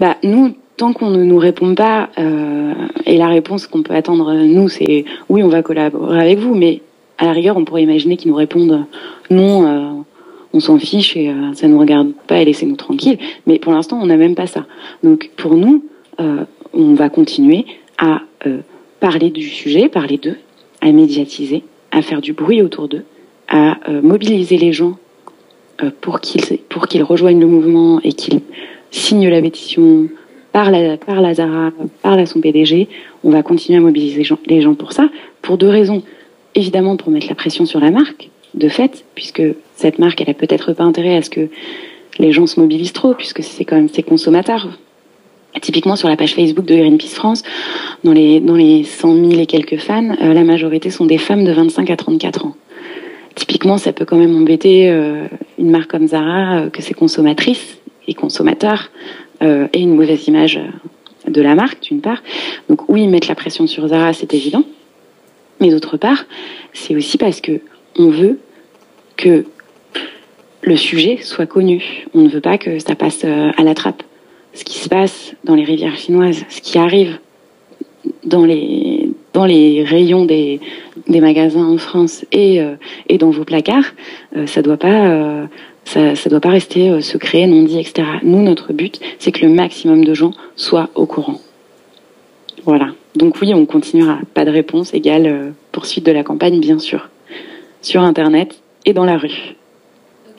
Bah, nous, tant qu'on ne nous répond pas, euh, et la réponse qu'on peut attendre, nous, c'est oui, on va collaborer avec vous, mais à la rigueur, on pourrait imaginer qu'ils nous répondent non, euh, on s'en fiche et euh, ça nous regarde pas et laissez-nous tranquilles. Mais pour l'instant, on n'a même pas ça. Donc, pour nous, euh, on va continuer à euh, parler du sujet, parler d'eux, à médiatiser, à faire du bruit autour d'eux, à euh, mobiliser les gens pour qu'ils pour qu'ils rejoignent le mouvement et qu'ils signent la pétition par la par la Zara, par la son PDG. On va continuer à mobiliser les gens, les gens pour ça, pour deux raisons. Évidemment, pour mettre la pression sur la marque, de fait, puisque cette marque, elle a peut-être pas intérêt à ce que les gens se mobilisent trop, puisque c'est quand même ses consommateurs. Typiquement sur la page Facebook de Greenpeace France, dans les, dans les 100 000 et quelques fans, euh, la majorité sont des femmes de 25 à 34 ans. Typiquement, ça peut quand même embêter euh, une marque comme Zara euh, que ses consommatrices et consommateurs euh, aient une mauvaise image euh, de la marque, d'une part. Donc oui, mettre la pression sur Zara, c'est évident. Mais d'autre part, c'est aussi parce que on veut que le sujet soit connu. On ne veut pas que ça passe euh, à la trappe. Ce qui se passe dans les rivières chinoises, ce qui arrive dans les, dans les rayons des, des magasins en France et, euh, et dans vos placards, euh, ça doit pas, euh, ça, doit pas rester secret, non dit, etc. Nous, notre but, c'est que le maximum de gens soient au courant. Voilà. Donc oui, on continuera. Pas de réponse égale poursuite de la campagne, bien sûr, sur Internet et dans la rue.